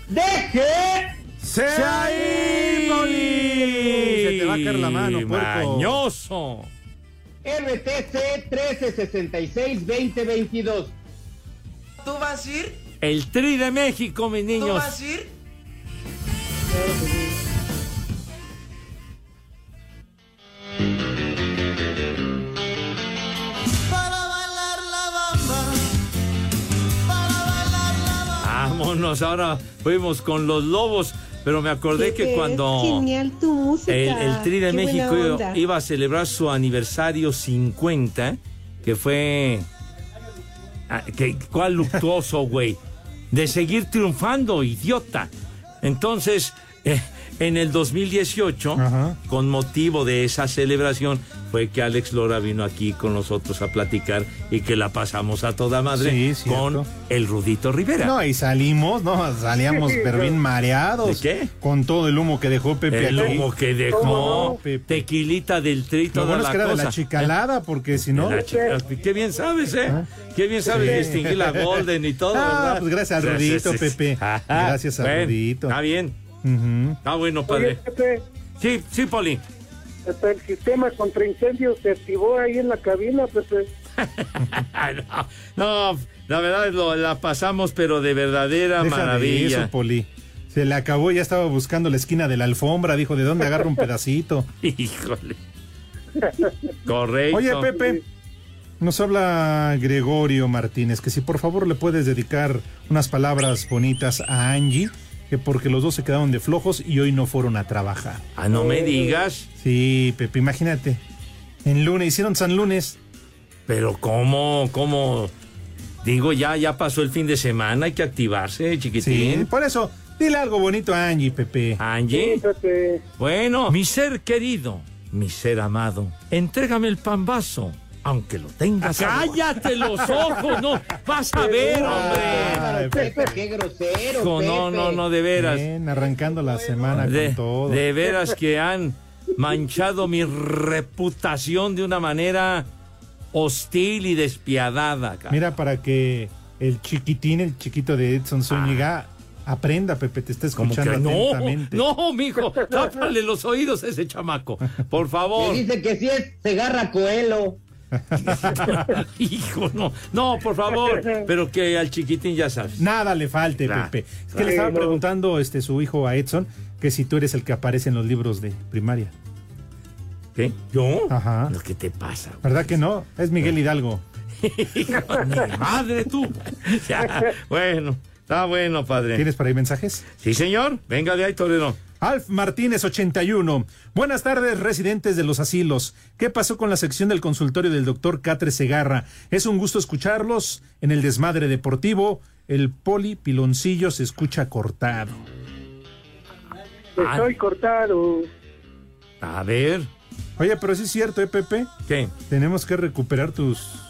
Deje. ¡Se ahí, Poli! Se te va a caer la mano, puerco. Mañoso. RTC 1366-2022. ¿Tú vas a ir? El Tri de México, mis ¿Tú niños. vas a ir? Vámonos, ahora fuimos con los lobos, pero me acordé que cuando Genial tu música. el, el Tri de Qué México iba a celebrar su aniversario 50, que fue... Ah, que, ¿Cuál luctuoso, güey? De seguir triunfando, idiota. Entonces, eh, en el 2018, con motivo de esa celebración, fue que Alex Lora vino aquí con nosotros a platicar y que la pasamos a toda madre Sí, con el Rudito Rivera. No, y salimos, no, salíamos pero bien mareados. ¿De qué? Con todo el humo que dejó Pepe El aquí. humo que dejó No, Pepe. tequilita del tri, Lo bueno es que era de la chicalada, porque si no. Chica- Qué bien sabes, ¿eh? Qué bien sabes Sí. distinguir la Golden y todo, Ah, ¿verdad? pues gracias al Rudito, sí. Pepe. Ajá. Gracias al Bueno, Rudito. Está bien. Ujú. Está bueno, padre. Pepe, Sí, sí, Poli. Hasta el sistema contra incendios se activó ahí en la cabina, Pepe. no, no, la verdad lo, la pasamos, pero de verdadera Deja de maravilla. eso, Poli. Se le acabó, ya estaba buscando la esquina de la alfombra, dijo, ¿de dónde agarro un pedacito? Híjole. Correcto. Oye, Pepe, nos habla Gregorio Martínez, que si por favor le puedes dedicar unas palabras bonitas a Angie, que porque los dos se quedaron de flojos y hoy no fueron a trabajar. Ah, no me digas. Sí, Pepe, imagínate. En lunes, hicieron San Lunes. Pero ¿cómo? ¿Cómo? Digo, ya, ya pasó el fin de semana, hay que activarse, chiquitín. Sí, por eso, dile algo bonito a Angie, Pepe. Angie. Sí, Pepe. Bueno, mi ser querido, mi ser amado, entrégame el pambazo, aunque lo tengas. ¡Cállate los ojos! No, vas a ver, hombre. Ay, Pepe, qué grosero, no, Pepe. no, no, de veras. Bien, arrancando la semana De, con todo. de veras que han manchado mi reputación de una manera hostil y despiadada. cara. Mira, para que el chiquitín, el chiquito de Edson Zúñiga, aprenda, Pepe, te está escuchando que no, atentamente. no, mijo, tápale los oídos a ese chamaco, por favor. Le dice que si es Segarra Coelho. Hijo, no, no, por favor, pero que al chiquitín ya sabes. Nada le falte, Claro, Pepe. Es que le estaba preguntando este su hijo a Edson que si tú eres el que aparece en los libros de primaria. ¿Qué? ¿Yo? Ajá. Lo que te pasa. ¿Verdad que no? Es Miguel Hidalgo. Hijo, mi madre tú. Ya, bueno, está bueno, padre. ¿Tienes para ahí mensajes? Sí, señor. Venga de ahí, Toledo. Alf Martínez 81. Buenas tardes, residentes de los asilos. ¿Qué pasó con la sección del consultorio del doctor Catre Segarra? Es un gusto escucharlos en el desmadre deportivo. El poli piloncillo se escucha cortado. Ah. Estoy cortado. A ver. Oye, pero sí es cierto, ¿eh, Pepe? ¿Qué? Tenemos que recuperar tus,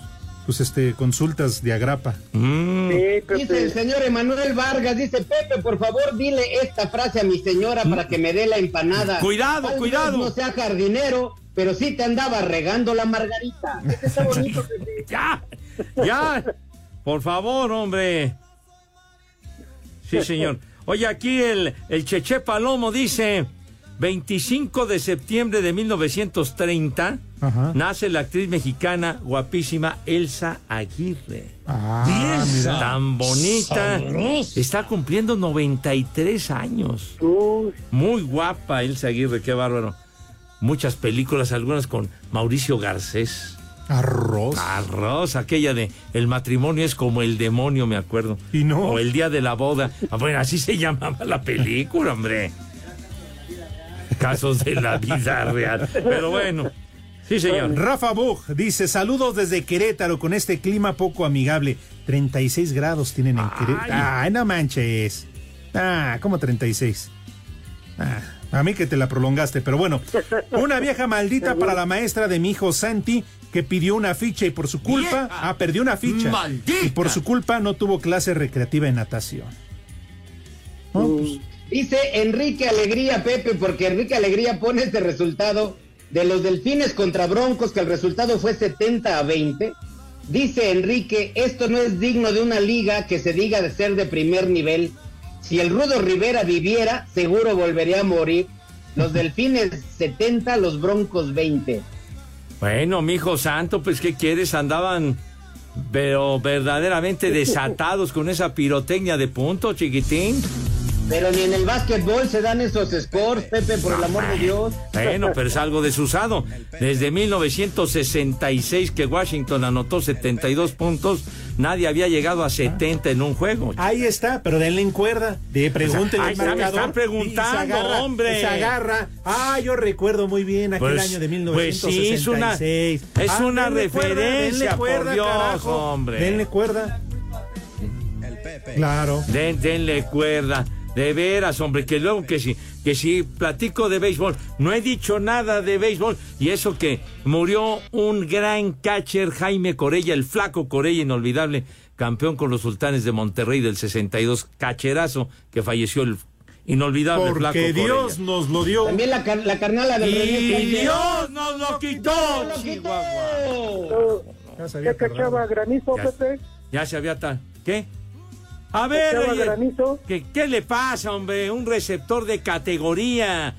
tus este, consultas de agrapa. Mm. Sí, Dice el señor Emanuel Vargas, dice Pepe, por favor, dile esta frase a mi señora para que me dé la empanada. Cuidado, Tal cuidado. No sea jardinero, pero sí te andaba regando la margarita. Ese está bonito, Pepe. Ya, ya. Por favor, hombre. Sí, señor. Oye, aquí el, el Cheche Palomo dice, 25 de septiembre de 1930, nace la actriz mexicana guapísima Elsa Aguirre. Ah, mira. Tan bonita. Sabroso. Está cumpliendo 93 años. Muy guapa Elsa Aguirre, qué bárbaro. Muchas películas, algunas con Mauricio Garcés. Arroz. Arroz, aquella de El matrimonio es como el demonio, me acuerdo. Y no. O El día de la boda. Ah, Bueno, así se llamaba la película, hombre. Casos de la vida real. Pero bueno. Sí, señor. Rafa Bug dice, saludos desde Querétaro con este clima poco amigable. 36 grados tienen en Querétaro. Ay, no manches. Ah, ¿cómo 36? Ah, a mí que te la prolongaste, pero bueno. Una vieja maldita para la maestra de mi hijo Santi que pidió una ficha y por su culpa, ah, perdió una ficha. Y por su culpa no tuvo clase recreativa en natación. No, pues, Dice Enrique Alegría, Pepe, porque Enrique Alegría pone este resultado de los Delfines contra Broncos, que el resultado fue 70 a 20. Dice Enrique, esto no es digno de una liga que se diga de ser de primer nivel. Si el Rudo Rivera viviera, seguro volvería a morir. Los Delfines 70, los Broncos 20. Bueno, mi hijo santo, pues ¿qué quieres? Andaban, pero verdaderamente desatados con esa pirotecnia de punto, chiquitín. Pero ni en el básquetbol se dan esos scores, Pepe, por el amor de Dios. Bueno, pero es algo desusado. Desde 1966 que Washington anotó 72 puntos, nadie había llegado a 70 en un juego. Ahí está, pero denle en cuerda. De pregúntenle Ahí al está, me marcador están preguntando, y se agarra, hombre. Se agarra. Ah, yo recuerdo muy bien aquel Pues- año de pues sí, es una- 1966. es Ah, una cuerda, referencia, denle cuerda, por Dios, carajo. hombre. Denle cuerda. Claro. Den- denle cuerda. De veras, hombre, que luego que si, que si platico de béisbol, no he dicho nada de béisbol, y eso que murió un gran catcher, Jaime Corella, el flaco Corella, inolvidable, campeón con los sultanes de Monterrey del 62, cacherazo, que falleció el inolvidable flaco Porque Corella. Dios nos lo dio. También la, car- la carnala del Y. Dios nos lo quitó, Chihuahua. Ya se había ¿Ya cachaba granizo, Ya. Pepe? Ya se había tal. ¿Qué? A ver, ¿Cachaba oye, granizo? ¿qué, ¿qué le pasa, hombre? Un receptor de categoría,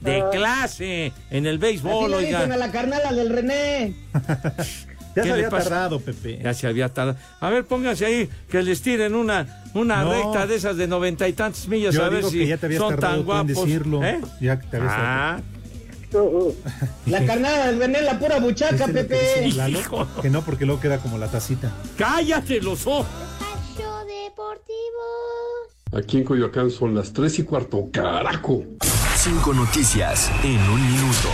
de Ah. clase en el Así béisbol, le dicen a oiga. la carnala del René. Ya ¿Qué se le había pasa? tardado, Pepe. Ya se había tardado. A ver, pónganse ahí que les tiren una, una No. recta de esas de noventa y tantas millas Yo a ver digo si que ya te habías son tardado tan guapos. decirlo. ¿Eh? Ya que te habías Ah, La carnala del René, la pura buchaca, ¿Viste lo que Pepe. dice Lalo? Que no, porque luego queda como la tacita. cállate los ojos. Aquí en Coyoacán son las tres y cuarto, carajo. Cinco noticias en un minuto.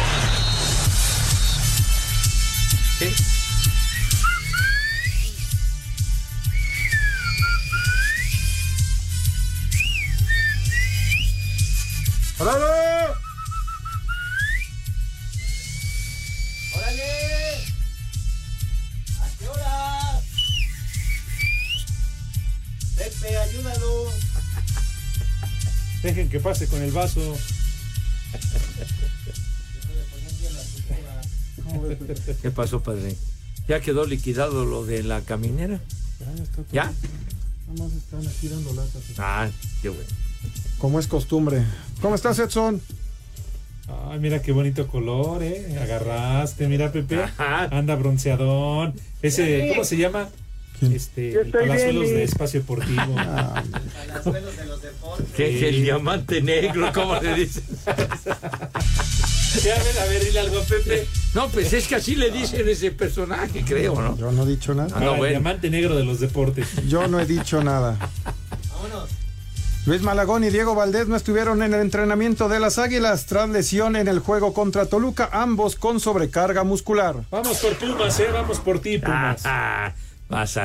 ¡Órale! ¡Órale! Dejen que pase con el vaso. ¿Qué pasó, padre? ¿Ya quedó liquidado lo de la caminera? ¿Ya? Nada más están aquí dando latas. Ah, qué bueno. Como es costumbre. ¿Cómo estás, Edson? Ay, mira qué bonito color, ¿eh? Agarraste, mira, Pepe. Anda bronceadón. Ese, ¿cómo se llama? Este, el palazuelos de espacio deportivo. ¿Qué es el diamante negro? ¿Cómo le dices? Ya, a ver, a ver, dile algo a Pepe. No, pues es que así le dicen ese personaje, creo, ¿no? Yo no he dicho nada. Ah, no, el bueno. diamante negro de los deportes. Yo no he dicho nada. Luis Malagón y Diego Valdés no estuvieron en el entrenamiento de las Águilas tras lesión en el juego contra Toluca, ambos con sobrecarga muscular. Vamos por Pumas, ¿eh? Vamos por ti, Pumas. Ah, vas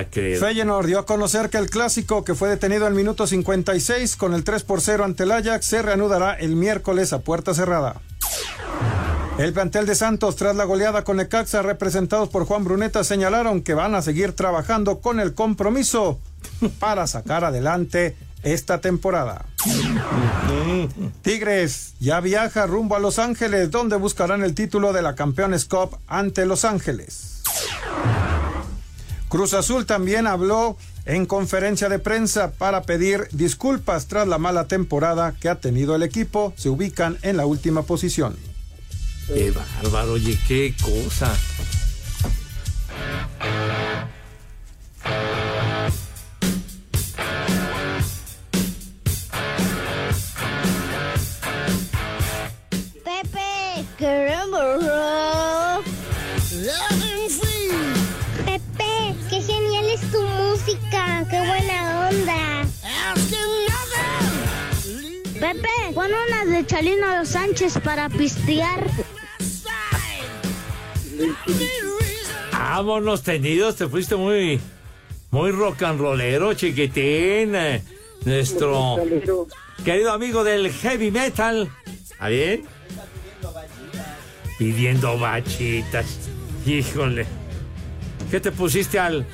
creer. Feyenoord dio a conocer que el clásico que fue detenido al minuto 56 con el 3 por 0 ante el Ajax se reanudará el miércoles a puerta cerrada. El plantel de Santos tras la goleada con Necaxa representados por Juan Bruneta señalaron que van a seguir trabajando con el compromiso para sacar adelante esta temporada. Tigres ya viaja rumbo a Los Ángeles donde buscarán el título de la Campeones Cup ante Los Ángeles. Cruz Azul también habló en conferencia de prensa para pedir disculpas tras la mala temporada que ha tenido el equipo. Se ubican en la última posición. Qué bárbaro, oye, qué cosa. Pepe, pon unas de Chalino Los Sánchez para pistear. Vámonos tenidos, te fuiste muy, muy rock and rollero, chiquitín. eh, Nuestro querido amigo del heavy metal. ¿Está bien? Pidiendo bachitas. Híjole. ¿Qué te pusiste al,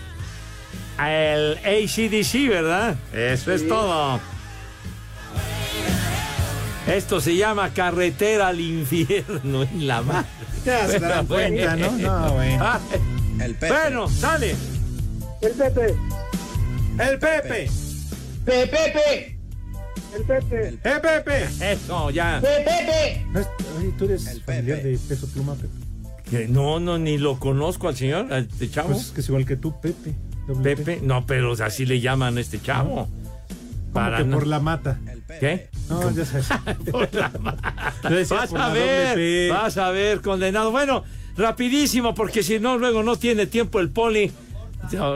al ACDC, verdad? Eso es todo. Esto se llama carretera al infierno en la mar. Ya se dan cuenta, ¿no? No, bueno. El Bueno, sale. El Pepe. El Pepe. Pepe. El Pepe. ¡Eh, Pepe! Eso, ya. Pepe. Oye, tú eres familiar de Peso Pluma, Pepe. No, no, ni lo conozco al señor, a este chavo. Pues es que es igual que tú, Pepe. Pepe, no, pero así le llaman a este chavo. Como que no- por la mata. ¿Qué? No. Yo Vas a ver, vas a ver, condenado. Bueno, rapidísimo, porque si no, luego no tiene tiempo el poli.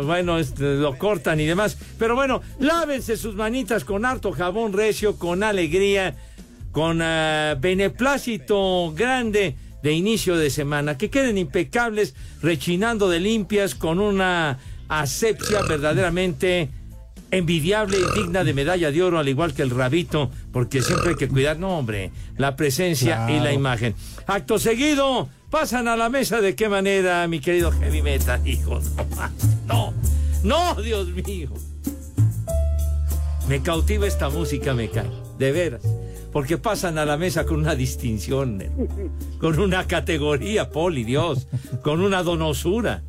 Bueno, lo cortan y demás. Pero bueno, lávense sus manitas con harto jabón recio, con alegría, con ah, beneplácito grande de inicio de semana. Que queden impecables, rechinando de limpias, con una asepsia verdaderamente envidiable y digna de medalla de oro, al igual que el rabito, porque siempre hay que cuidar, no hombre, la presencia y la imagen. Acto seguido, pasan a la mesa de qué manera, mi querido Heavy Metal, hijo, no, no, no, Dios mío. Me cautiva esta música, me cae, de veras, porque pasan a la mesa con una distinción, con una categoría, Poli, Dios, con una donosura,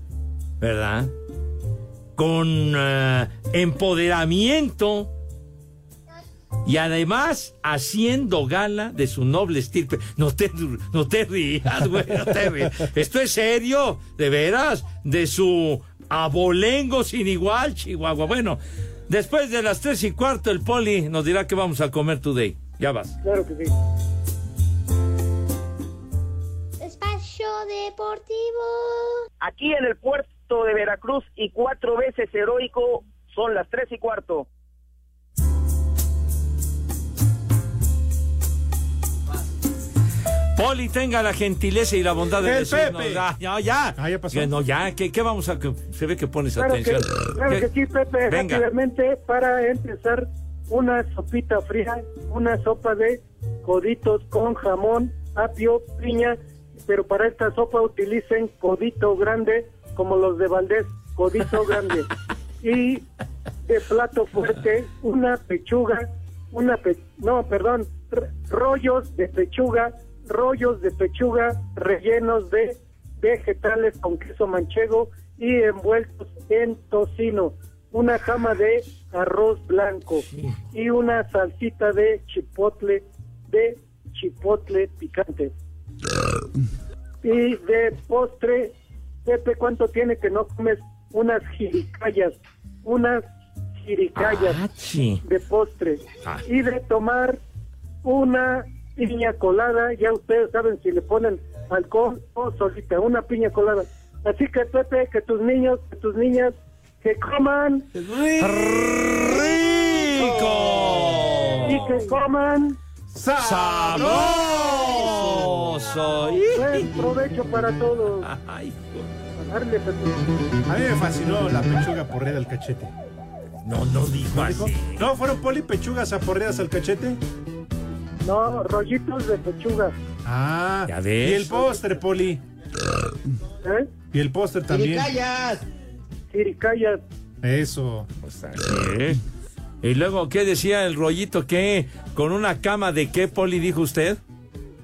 ¿verdad? Con eh, empoderamiento y además haciendo gala de su noble estirpe. No te, no te rías, güey, no te rías. Esto es serio, de veras, de su abolengo sin igual, Chihuahua. Bueno, después de las tres y cuarto, el poli nos dirá que vamos a comer today. Ya vas. Claro que sí. Espacio Deportivo. Aquí en el puerto de Veracruz y cuatro veces heroico son las tres y cuarto. Poli, tenga la gentileza y la bondad de ¡El decirnos. Pepe! Ah, ya, ya. Ah, ya pasó. Que no, ya, ¿qué, qué vamos a...? que Se ve que pones Claro que, atención. claro ¿Qué? que sí, Pepe. Venga. Rápidamente, para empezar, una sopita fría, una sopa de coditos con jamón, apio, piña, pero para esta sopa utilicen codito grande, como los de Valdés, codito grande. Y de plato fuerte, una pechuga, una pe- no, perdón, rollos de pechuga, rollos de pechuga rellenos de vegetales con queso manchego y envueltos en tocino, una jama de arroz blanco y una salsita de chipotle, de chipotle picante. Y de postre, Pepe, ¿cuánto tiene que no comes unas jiricayas? Unas jiricayas Ah, sí. de postre. Ah. Y de tomar una piña colada, ya ustedes saben si le ponen alcohol o solita, una piña colada. Así que Pepe, que tus niños, que tus niñas, que coman ¡Rico! y que coman Buen provecho para todos. Ay. A mí me fascinó la pechuga porreada al cachete. no, no dijo así. ¿No fueron poli pechugas aporreadas al cachete? No, rollitos de pechuga. Ah, Ya ves. y el postre, poli. ¿Eh? Y el postre también. Jiricayas. Jiricayas. Eso. Pues así es. Y luego, ¿qué decía el rollito? ¿Qué? ¿Con una cama de qué, Poli, dijo usted?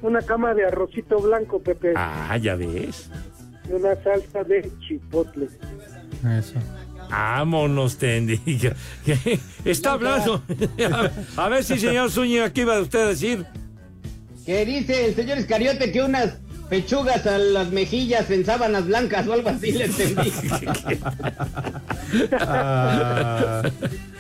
Una cama de arrocito blanco, Pepe. Ah, ya ves. Y una salsa de chipotle. Eso. Vámonos, Tendi. Está hablando. A ver si, señor Zúñiga, ¿qué iba usted a decir? Que dice el señor Iscariote que unas pechugas a las mejillas en sábanas blancas o algo así le entendí. Ah,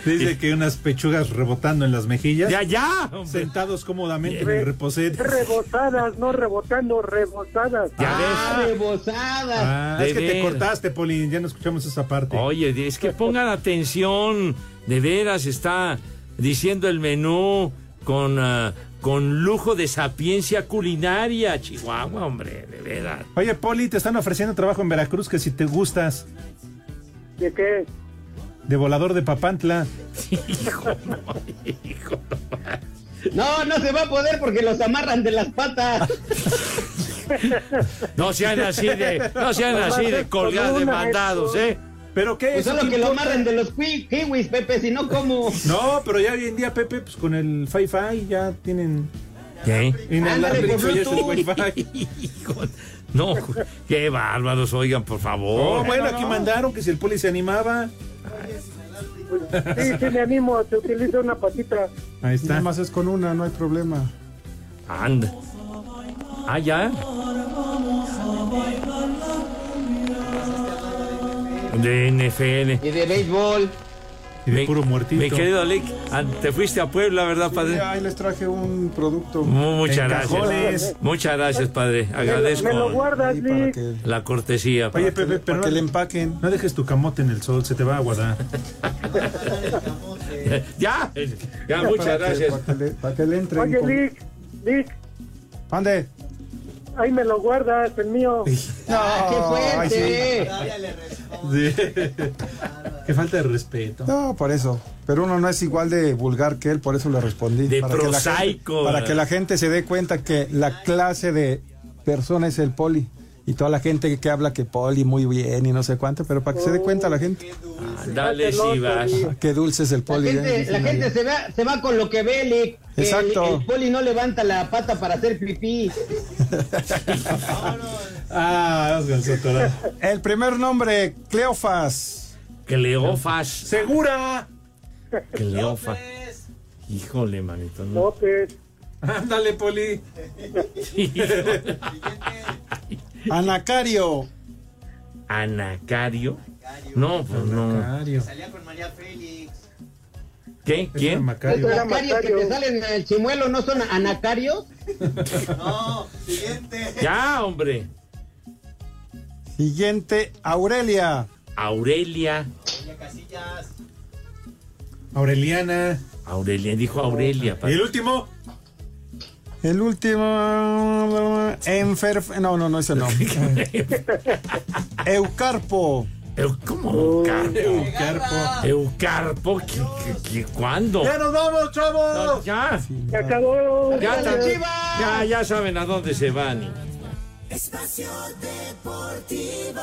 dice que unas pechugas rebotando en las mejillas. Ya, ya. hombre. Sentados cómodamente en el reposet. Rebosadas, no rebotando, rebosadas. Ya Ah, ves. rebosadas. Ah, es que te cortaste, Poli. Ya no escuchamos esa parte. Oye, es que pongan atención. De veras está diciendo el menú con, ah, con lujo de sapiencia culinaria. Chihuahua, hombre, de veras. Oye, Poli, te están ofreciendo trabajo en Veracruz que si te gustas ¿De qué? de volador de Papantla. Hijo, no, hijo, no. No, no se va a poder porque los amarran de las patas. No sean así de, no sean así de colgar de mandados, ¿eh? ¿Pero qué? Pues ¿Eso solo que lo amarren de los ki- kiwis, Pepe, si no, ¿cómo? No, pero ya hoy en día, Pepe, pues con el Fi-Fi ya tienen ¿Qué? Es el Bluetooth. Wi-Fi. Hijo, no, qué bárbaros, oigan, por favor. Oh, bueno, aquí mandaron que si el Poli se animaba. Sí, sí, me animo. Se utiliza una patita. Ahí está. Nada más es con una, no hay problema. Anda. Ah, ya. De NFL. Y de béisbol. Y de puro muertito. Mi querido Lick, ah, te fuiste a Puebla, ¿verdad, padre? Ahí les traje un producto. Mu- Muchas gracias. cajones. Muchas gracias, padre. Agradezco Me lo guardas, que, la cortesía. Oye. Pepe, pero para que le empaquen. no dejes tu camote en el sol, se te va a aguadar. ya, ya, muchas Para que- gracias. Para que le, para que le entren. Oye, con- Lick, Lick, Ande. Ahí me lo guardas, el mío. ¡Ah, qué Ay, fuerte! Sí. Qué falta de respeto. No, por eso. Pero uno no es igual de vulgar que él, por eso le respondí. De para que la gente- prosaico. para que la gente se dé cuenta que la clase de persona es el poli. Y toda la gente que habla que poli muy bien y no sé cuánto, pero para que se dé cuenta la gente. Dale, si vas. Qué dulce es el La poli. ¿eh? gente, la gente se, va, se va con lo que ve, Lick. que el- Exacto. El, poli no levanta la pata para hacer pipí. Ah. El primer nombre, Cleofas. Cleofas. ¡Segura! Cleofas. Híjole, manito. No. López. Ándale, Poli. Anacario. Anacario. No, pues no. Macario. ¿Qué? ¿Quién? Los Macario. Era anacarios que te salen en el chimuelo no son anacarios. Ya, hombre. Siguiente, Aurelia. Aurelia. Aureliana. Aurelia, dijo Aurelia. Y el último. El último. Enfer... No, no, no, ese no. Eucarpo. Eu- ¿Cómo? Eucarpo. Eucarpo. Eucarpo. ¿Qué, qué, qué- cuándo? ¡Ya nos vamos, No, chavos! ya. Se acabó. Ya, ya, ya saben a dónde se van. Espacio Deportivo.